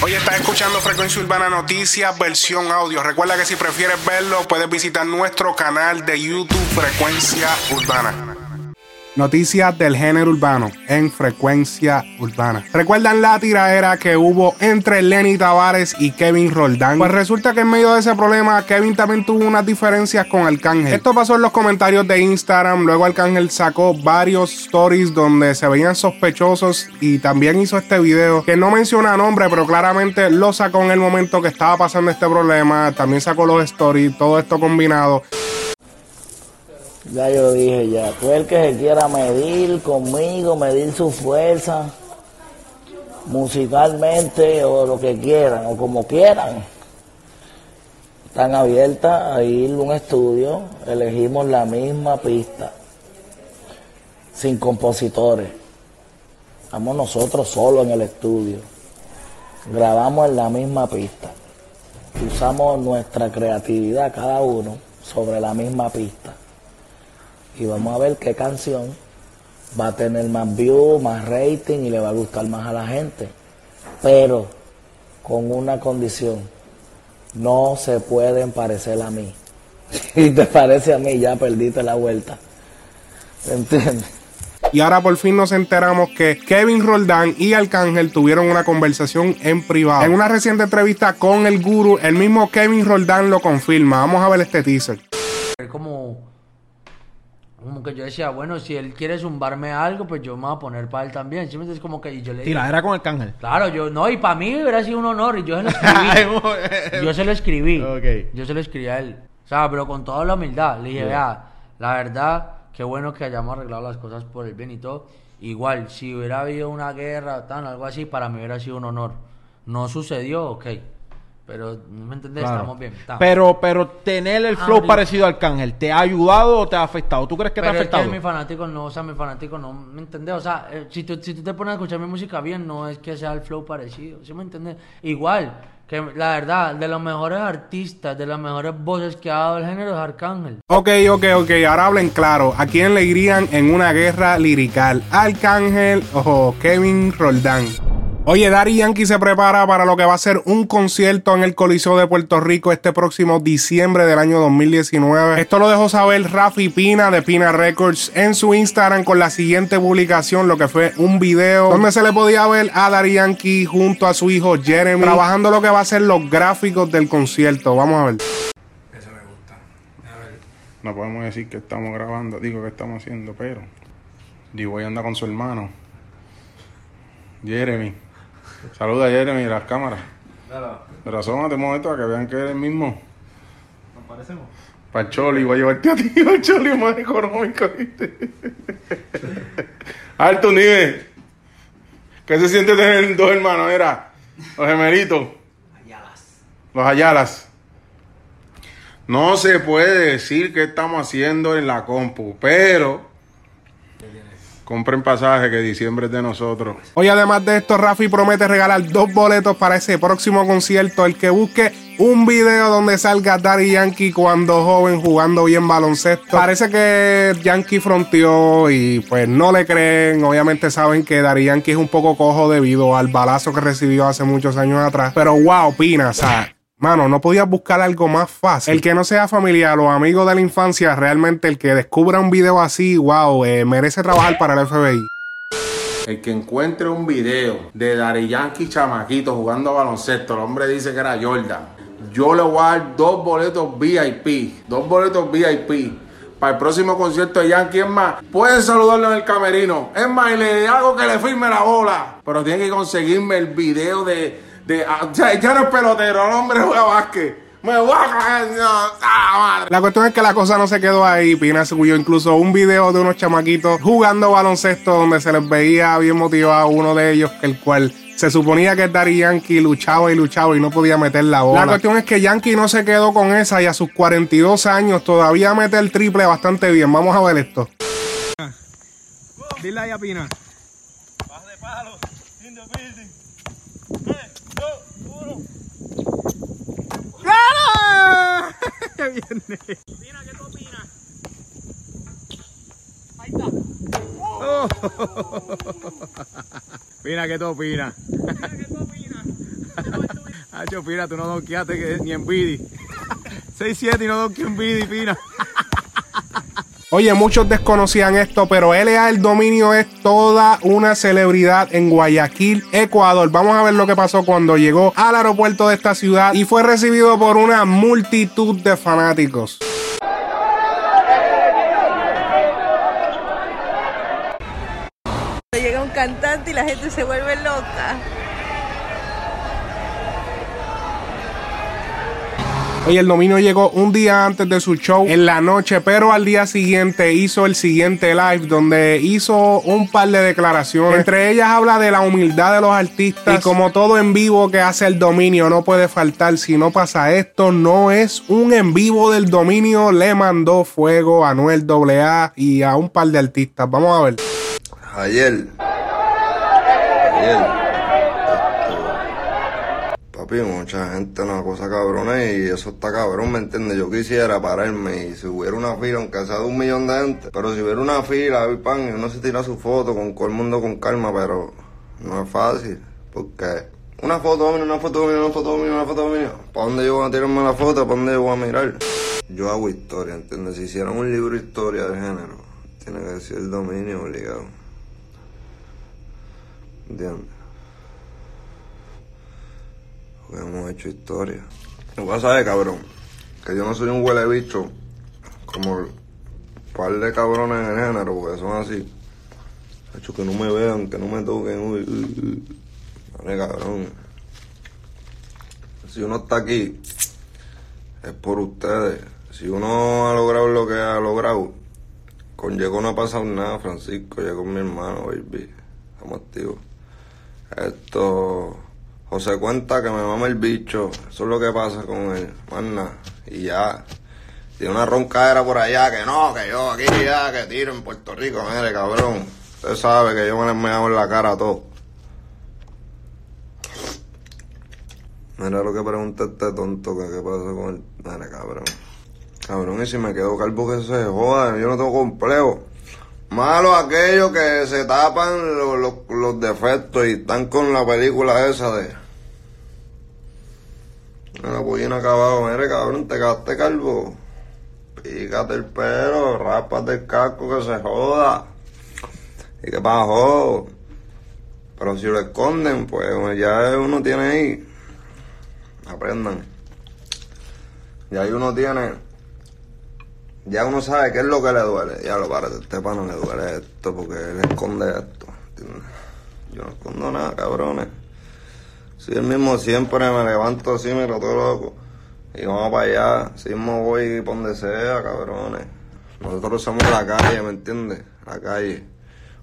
Hoy estás escuchando Frecuencia Urbana Noticias, versión audio. Recuerda que si prefieres verlo, puedes visitar nuestro canal de YouTube Frecuencia Urbana. Noticias del género urbano en frecuencia urbana. ¿Recuerdan la tiradera que hubo entre Lenny Tavares y Kevin Roldán? Pues resulta que en medio de ese problema, Kevin también tuvo unas diferencias con Arcángel. Esto pasó en los comentarios de Instagram. Luego Arcángel sacó varios stories donde se veían sospechosos y también hizo este video que no menciona nombre, pero claramente lo sacó en el momento que estaba pasando este problema. También sacó los stories, todo esto combinado. Ya yo dije ya, tú el que se quiera medir conmigo, medir su fuerza, musicalmente o lo que quieran, o como quieran. Están abiertas a ir a un estudio, elegimos la misma pista, sin compositores. Estamos nosotros solos en el estudio. Grabamos en la misma pista. Usamos nuestra creatividad cada uno sobre la misma pista y vamos a ver qué canción va a tener más view, más rating y le va a gustar más a la gente. Pero con una condición, no se pueden parecer a mí. Si te parece a mí, ya perdiste la vuelta. ¿Entiendes? Y ahora por fin nos enteramos que Kevin Roldán y Arcángel tuvieron una conversación en privado. En una reciente entrevista con el guru, el mismo Kevin Roldán lo confirma. Vamos a ver este teaser. Como como que yo decía, bueno, si él quiere zumbarme algo, pues yo me voy a poner para él también. ¿Sí me entiendes? Como que y yo le dije, era con el cángel. Claro, yo, no, y para mí hubiera sido un honor y yo se lo escribí. yo se lo escribí. Yo se lo escribí a él. O sea, pero con toda la humildad. Le dije, vea, la verdad, qué bueno que hayamos arreglado las cosas por el bien y todo. Igual, si hubiera habido una guerra, tal, algo así, para mí hubiera sido un honor. No sucedió, ok. Pero, ¿no me entendés? Claro. Estamos bien. estamos. Pero, pero tener el Ah, flow parecido al cángel, ¿te ha ayudado o te ha afectado? ¿Tú crees que Pero te ha es que afectado? mis fanáticos no, o sea, mis fanáticos no, ¿me entiendes? O sea, eh, si, tú, si tú te pones a escuchar mi música bien, no es que sea el flow parecido, ¿sí me entiendes? Igual, que la verdad, de los mejores artistas, de las mejores voces que ha dado el género es Arcángel. Ok, ok, ok, ahora hablen claro. ¿A quién le irían en una guerra lirical? ¿Arcángel o Kevin Roldán? Oye, Daddy Yankee se prepara para lo que va a ser un concierto en el Coliseo de Puerto Rico este próximo diciembre del año 2019. Esto lo dejó saber Rafi Pina de Pina Records en su Instagram con la siguiente publicación, lo que fue un video donde se le podía ver a Daddy Yankee junto a su hijo Jeremy trabajando lo que va a ser los gráficos del concierto. Vamos a ver. Eso me gusta. A ver. No podemos decir que estamos grabando, digo que estamos haciendo, pero D-Boy anda con su hermano, Jeremy. Saluda a Jeremy a las cámaras. Pero asómate un momento para que vean que eres el mismo. ¿Nos parecemos? Para el Choli, voy a llevarte a ti, el Choli es más económico, ¿viste? Alto nivel. ¿Qué se siente tener dos hermanos? Era los gemelitos. Los Ayalas. No se puede decir qué estamos haciendo en la compu, pero compren pasaje que diciembre es de nosotros. Hoy además de esto, Rafi promete regalar dos boletos para ese próximo concierto. El que busque un video donde salga Daddy Yankee cuando joven jugando bien baloncesto. Parece que Yankee fronteó y pues no le creen. Obviamente saben que Daddy Yankee es un poco cojo debido al balazo que recibió hace muchos años atrás. Pero wow, Pina, sea, Mano, no podías buscar algo más fácil. El que no sea familiar o amigo de la infancia, realmente el que descubra un video así, wow, eh, merece trabajar para el FBI. El que encuentre un video de Dari Yankee chamaquito jugando baloncesto, el hombre dice que era Jordan. Yo le voy a dar dos boletos VIP, dos boletos VIP para el próximo concierto de Yankee. Es más, pueden saludarlo en el camerino. Es más, y le hago que le firme la bola. Pero tiene que conseguirme el video de. De ah, ya, ya no es pelotero, el hombre juega básquet. Me voy a caer, no, ah, madre. La cuestión es que la cosa no se quedó ahí. Pina subió incluso un video de unos chamaquitos jugando baloncesto donde se les veía bien motivado uno de ellos, el cual se suponía que Daddy Yankee luchaba y luchaba y no podía meter la bola. La cuestión es que Yankee no se quedó con esa y a sus 42 años todavía mete el triple bastante bien. Vamos a ver esto. Dile ahí a Pina. Pina, ¿qué tú opinas? Hacho, Pina, tú no donkeaste que ni en Bidi. 6-7 y no donkeó en Bidi, Pina. Oye, muchos desconocían esto, pero LA El Dominio es toda una celebridad en Guayaquil, Ecuador. Vamos a ver lo que pasó cuando llegó al aeropuerto de esta ciudad y fue recibido por una multitud de fanáticos. Llega un cantante y la gente se vuelve loca. Oye, el dominio llegó un día antes de su show en la noche, pero al día siguiente hizo el siguiente live donde hizo un par de declaraciones. Entre ellas habla de la humildad de los artistas y como todo en vivo que hace el dominio no puede faltar. Si no pasa esto, no es un en vivo del dominio. Le mandó fuego a Noel AA y a un par de artistas. Vamos a ver. Ayer. Ayer mucha gente, una cosa cabrona y eso está cabrón, ¿me entiendes? Yo quisiera pararme y si hubiera una fila, aunque sea de un millón de gente, pero si hubiera una fila, pan, uno se tira su foto con todo el mundo con calma, pero no es fácil, porque una foto mía, una foto mía, una foto mía, una foto mía, ¿para dónde yo voy a tirarme la foto? ¿Para dónde yo voy a mirar? Yo hago historia, ¿entiendes? Si hicieran un libro de historia de género, tiene que decir el dominio obligado. ¿Entiendes? Hemos hecho historia. Lo vas a cabrón, que yo no soy un huele bicho como un par de cabrones en género, porque son así. hecho que no me vean, que no me toquen. Uy, Vale, cabrón. Si uno está aquí, es por ustedes. Si uno ha logrado lo que ha logrado, con Diego no ha pasado nada, Francisco, llegó mi hermano, baby. Estamos activos. Esto José cuenta que me mama el bicho. Eso es lo que pasa con él. Más Y ya. Tiene una roncadera por allá que no, que yo aquí ya, que tiro en Puerto Rico. Mire, cabrón. Usted sabe que yo me le hago en la cara todo. Mira lo que pregunta este tonto, que qué pasa con él. Mira, cabrón. Cabrón, y si me quedo calvo que se joda, yo no tengo complejo. Malo aquellos que se tapan los, defectos y están con la película esa de. La pollina acabado, mire cabrón, te quedaste calvo. Pícate el pelo, rápate el casco que se joda. ¿Y qué pasó? Pero si lo esconden, pues ya uno tiene ahí. Aprendan. Y ahí uno tiene ya uno sabe qué es lo que le duele. Ya lo para, este no le duele esto porque él esconde esto. Yo no escondo nada, cabrones. Si el mismo siempre me levanto así, me lo todo loco. Y vamos para allá. Si mismo voy por donde sea, cabrones. Nosotros somos la calle, ¿me entiendes? La calle.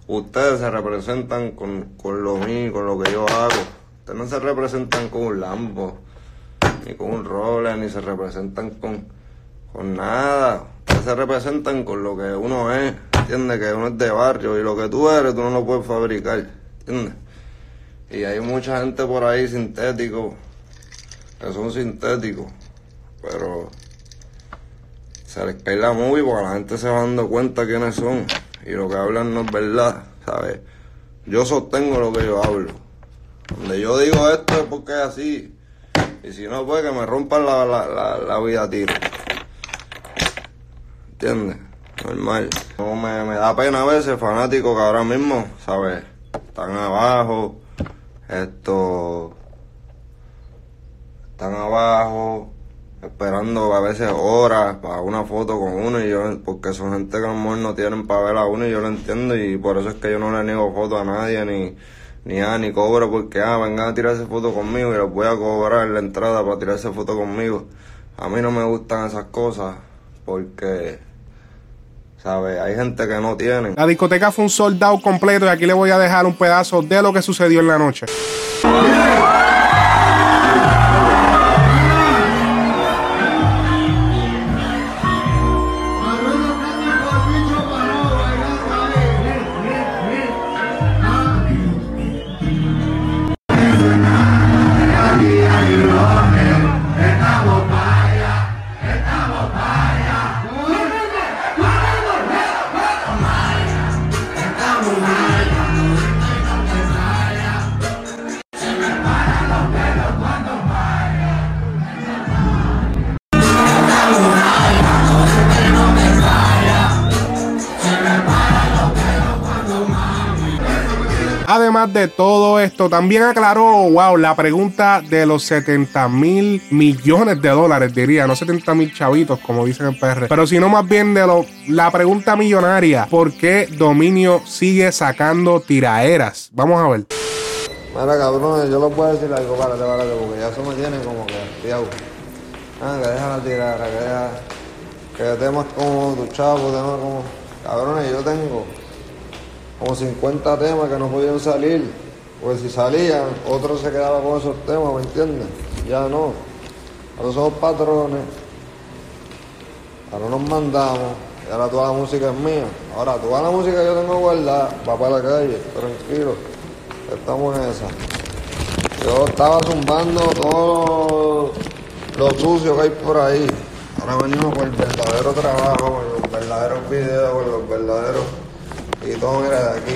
Ustedes se representan con, con lo mío, con lo que yo hago. Ustedes no se representan con un Lambo, ni con un Roller, ni se representan con, con nada se representan con lo que uno es, ¿entiendes? Que uno es de barrio y lo que tú eres tú no lo puedes fabricar, ¿entiendes? Y hay mucha gente por ahí sintético, que son sintéticos, pero se les cae la movie porque la gente se va dando cuenta quiénes son y lo que hablan no es verdad, ¿sabes? Yo sostengo lo que yo hablo. Donde yo digo esto es porque es así. Y si no, pues que me rompan la, la, la, vida a tiro. ¿Entiendes? Normal. No, me, me da pena a veces fanáticos que ahora mismo, ¿sabes? Están abajo, esto. Están abajo, esperando a veces horas para una foto con uno y yo, porque son gente que a lo mejor no tienen para ver a uno y yo lo entiendo y por eso es que yo no le niego foto a nadie ni, ni a ni cobro porque ah, vengan a tirarse foto conmigo y les voy a cobrar la entrada para tirarse foto conmigo. A mí no me gustan esas cosas porque, ¿sabes? Hay gente que no tiene. La discoteca fue un soldado completo y aquí le voy a dejar un pedazo de lo que sucedió en la noche. De todo esto, también aclaró, wow, la pregunta de los 70 mil millones de dólares, diría, no 70 mil chavitos, como dicen en PR, pero sino más bien de lo, la pregunta millonaria, ¿por qué Dominio sigue sacando tiraeras? Vamos a ver. Mira, cabrón, yo lo puedo decir algo, párate, párate, porque ya eso me tiene como que, tío. Ah, que deja la tirada, que deja. Que temas como tu chavo, temas como. Cabrones, yo tengo como 50 temas que no podían salir. Porque si salían, otro se quedaba con esos temas, ¿me entiendes? Ya no. Ahora somos patrones. Ahora nos mandamos. Y ahora toda la música es mía. Ahora toda la música que yo tengo guardada va para la calle, tranquilo. Estamos en esa. Yo estaba zumbando todo lo sucio que hay por ahí. Ahora venimos con el verdadero trabajo, con los verdaderos videos, con los verdaderos. Y todo era de aquí.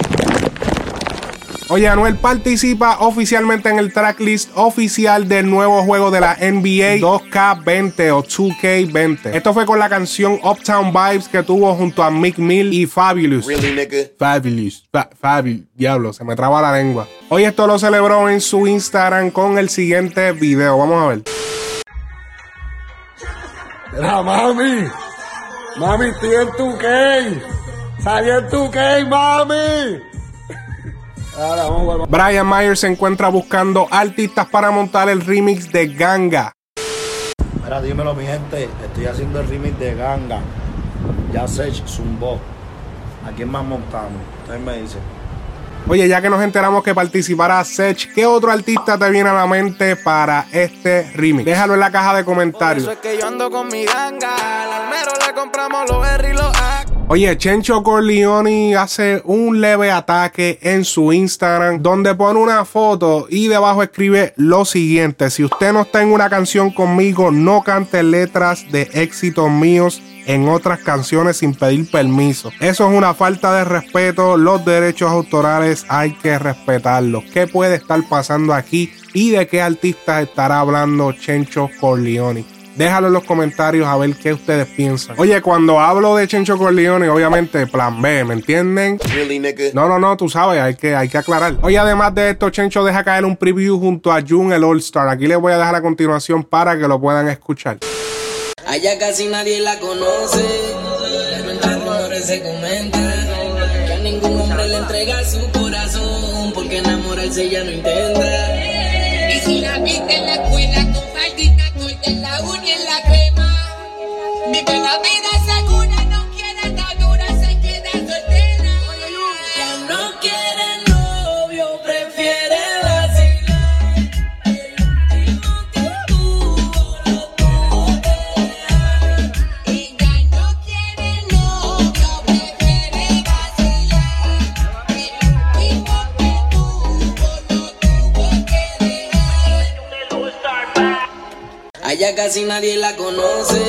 Oye, Anuel participa oficialmente en el tracklist oficial del nuevo juego de la NBA 2K20 o 2K20. Esto fue con la canción Uptown Vibes que tuvo junto a Mick Mill y Fabulous. Really, nigga? Fabulous. Fa Fabulous. Diablo, se me traba la lengua. Hoy esto lo celebró en su Instagram con el siguiente video. Vamos a ver. Era mami. Mami, estoy en 2K. ¿Sabías tú qué, mami? Ahora, vamos. Brian Mayer se encuentra buscando artistas para montar el remix de Ganga. Mira, dímelo, mi gente. Estoy haciendo el remix de Ganga. Ya se zumbó. ¿A quién más montamos? Ustedes me dicen. Oye, ya que nos enteramos que participará Sech, ¿qué otro artista te viene a la mente para este remix? Déjalo en la caja de comentarios. Por eso es que yo ando con mi ganga. Al almero le compramos los R y los A. Oye, Chencho Corleone hace un leve ataque en su Instagram donde pone una foto y debajo escribe lo siguiente. Si usted no está en una canción conmigo, no cante letras de éxitos míos en otras canciones sin pedir permiso. Eso es una falta de respeto. Los derechos autorales hay que respetarlos. ¿Qué puede estar pasando aquí? ¿Y de qué artistas estará hablando Chencho Corleone? Déjalo en los comentarios a ver qué ustedes piensan. Oye, cuando hablo de Chencho Corleone, obviamente plan B, ¿me entienden? No, no, no, tú sabes, hay que, hay que aclarar. Oye, además de esto, Chencho deja caer un preview junto a Jun, el All Star. Aquí les voy a dejar a continuación para que lo puedan escuchar. Allá casi nadie la conoce. Pero entre rumores se comenta. Que a ningún hombre le entrega su corazón. Porque enamorarse ella no intenta. Y si la viste en la escuela casi nadie la conoce.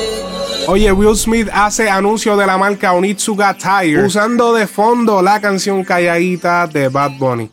Oye, Will Smith hace anuncio de la marca Onitsuga Tire usando de fondo la canción Calladita de Bad Bunny.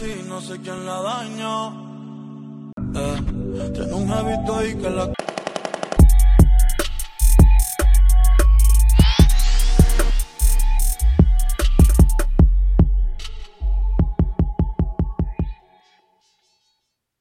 Así, no sé quién la dañó. Eh, tiene un jevito ahí que la